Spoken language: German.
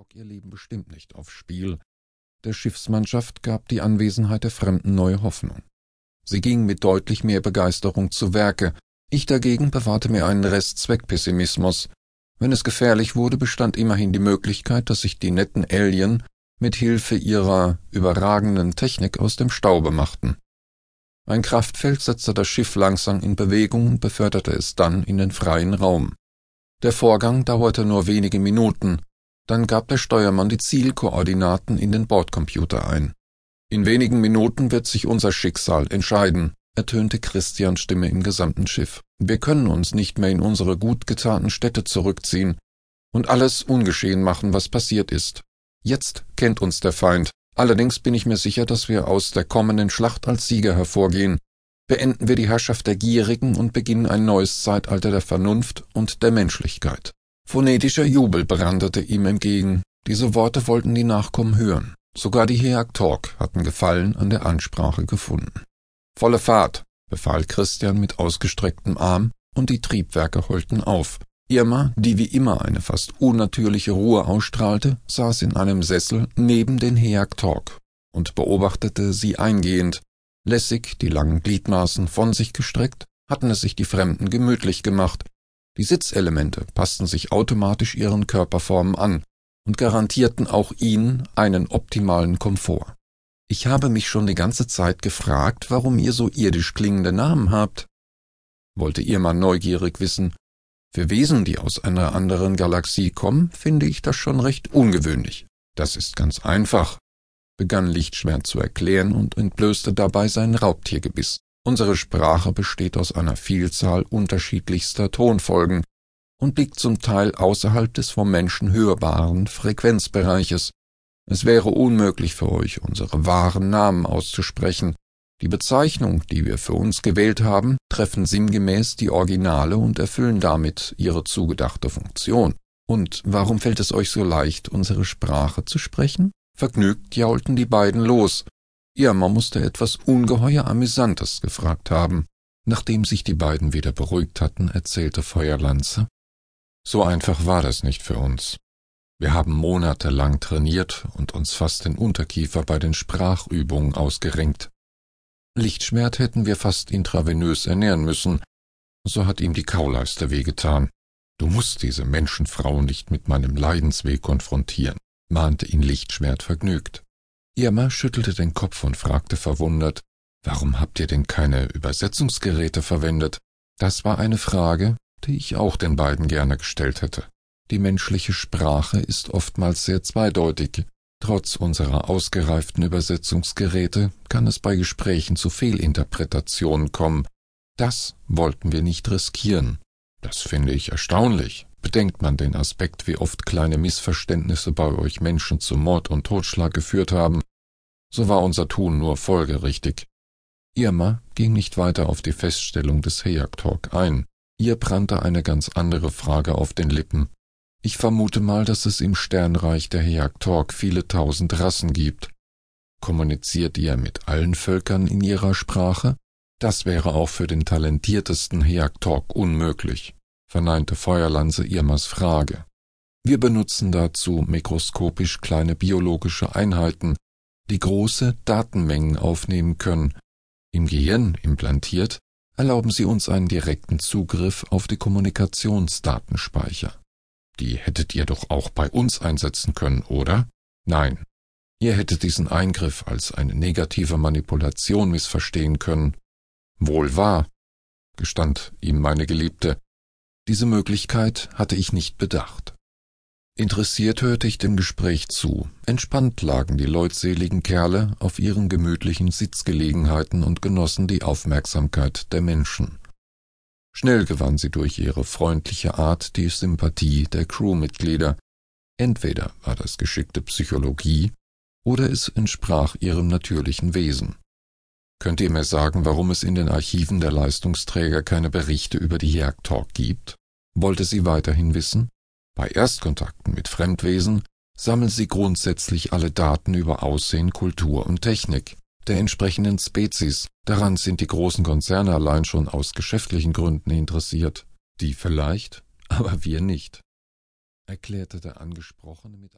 Talk ihr Leben bestimmt nicht aufs Spiel. Der Schiffsmannschaft gab die Anwesenheit der Fremden neue Hoffnung. Sie ging mit deutlich mehr Begeisterung zu Werke, ich dagegen bewahrte mir einen Rest Zweckpessimismus. Wenn es gefährlich wurde, bestand immerhin die Möglichkeit, dass sich die netten Alien mit Hilfe ihrer überragenden Technik aus dem Staube machten. Ein Kraftfeld setzte das Schiff langsam in Bewegung und beförderte es dann in den freien Raum. Der Vorgang dauerte nur wenige Minuten, dann gab der Steuermann die Zielkoordinaten in den Bordcomputer ein. In wenigen Minuten wird sich unser Schicksal entscheiden, ertönte Christians Stimme im gesamten Schiff. Wir können uns nicht mehr in unsere gut getaten Städte zurückziehen und alles ungeschehen machen, was passiert ist. Jetzt kennt uns der Feind. Allerdings bin ich mir sicher, dass wir aus der kommenden Schlacht als Sieger hervorgehen. Beenden wir die Herrschaft der Gierigen und beginnen ein neues Zeitalter der Vernunft und der Menschlichkeit. Phonetischer Jubel brandete ihm entgegen. Diese Worte wollten die Nachkommen hören. Sogar die Heag-Talk hatten Gefallen an der Ansprache gefunden. Volle Fahrt, befahl Christian mit ausgestrecktem Arm, und die Triebwerke heulten auf. Irma, die wie immer eine fast unnatürliche Ruhe ausstrahlte, saß in einem Sessel neben den Heag-Talk und beobachtete sie eingehend. Lässig, die langen Gliedmaßen von sich gestreckt, hatten es sich die Fremden gemütlich gemacht, die Sitzelemente passten sich automatisch ihren Körperformen an und garantierten auch ihnen einen optimalen Komfort. Ich habe mich schon die ganze Zeit gefragt, warum ihr so irdisch klingende Namen habt. Wollte ihr mal neugierig wissen. Für Wesen, die aus einer anderen Galaxie kommen, finde ich das schon recht ungewöhnlich. Das ist ganz einfach, begann Lichtschwert zu erklären und entblößte dabei sein Raubtiergebiss. Unsere Sprache besteht aus einer Vielzahl unterschiedlichster Tonfolgen und liegt zum Teil außerhalb des vom Menschen hörbaren Frequenzbereiches. Es wäre unmöglich für euch, unsere wahren Namen auszusprechen. Die Bezeichnung, die wir für uns gewählt haben, treffen sinngemäß die Originale und erfüllen damit ihre zugedachte Funktion. Und warum fällt es euch so leicht, unsere Sprache zu sprechen? Vergnügt jaulten die beiden los, Irma musste etwas ungeheuer Amüsantes gefragt haben. Nachdem sich die beiden wieder beruhigt hatten, erzählte Feuerlanze. So einfach war das nicht für uns. Wir haben monatelang trainiert und uns fast den Unterkiefer bei den Sprachübungen ausgerenkt. Lichtschmerz hätten wir fast intravenös ernähren müssen, so hat ihm die Kauleiste wehgetan. Du musst diese Menschenfrau nicht mit meinem Leidensweg konfrontieren, mahnte ihn Lichtschmerz vergnügt. Irma schüttelte den Kopf und fragte verwundert, Warum habt ihr denn keine Übersetzungsgeräte verwendet? Das war eine Frage, die ich auch den beiden gerne gestellt hätte. Die menschliche Sprache ist oftmals sehr zweideutig. Trotz unserer ausgereiften Übersetzungsgeräte kann es bei Gesprächen zu Fehlinterpretationen kommen. Das wollten wir nicht riskieren. Das finde ich erstaunlich. Bedenkt man den Aspekt, wie oft kleine Missverständnisse bei euch Menschen zu Mord und Totschlag geführt haben, so war unser Tun nur folgerichtig. Irma ging nicht weiter auf die Feststellung des Heyak-Talk ein. Ihr brannte eine ganz andere Frage auf den Lippen. Ich vermute mal, dass es im Sternreich der Heyak-Talk viele tausend Rassen gibt. Kommuniziert ihr mit allen Völkern in ihrer Sprache? Das wäre auch für den talentiertesten Heyak-Talk unmöglich, verneinte Feuerlanze Irmas Frage. Wir benutzen dazu mikroskopisch kleine biologische Einheiten, die große Datenmengen aufnehmen können. Im Gehirn implantiert erlauben sie uns einen direkten Zugriff auf die Kommunikationsdatenspeicher. Die hättet ihr doch auch bei uns einsetzen können, oder? Nein. Ihr hättet diesen Eingriff als eine negative Manipulation missverstehen können. Wohl wahr, gestand ihm meine Geliebte. Diese Möglichkeit hatte ich nicht bedacht. Interessiert hörte ich dem Gespräch zu. Entspannt lagen die leutseligen Kerle auf ihren gemütlichen Sitzgelegenheiten und genossen die Aufmerksamkeit der Menschen. Schnell gewann sie durch ihre freundliche Art die Sympathie der Crewmitglieder. Entweder war das geschickte Psychologie oder es entsprach ihrem natürlichen Wesen. Könnt ihr mir sagen, warum es in den Archiven der Leistungsträger keine Berichte über die Jagdtalk gibt? Wollte sie weiterhin wissen? Bei Erstkontakten mit Fremdwesen sammelt sie grundsätzlich alle Daten über Aussehen, Kultur und Technik der entsprechenden Spezies. Daran sind die großen Konzerne allein schon aus geschäftlichen Gründen interessiert. Die vielleicht, aber wir nicht, erklärte der Angesprochene mit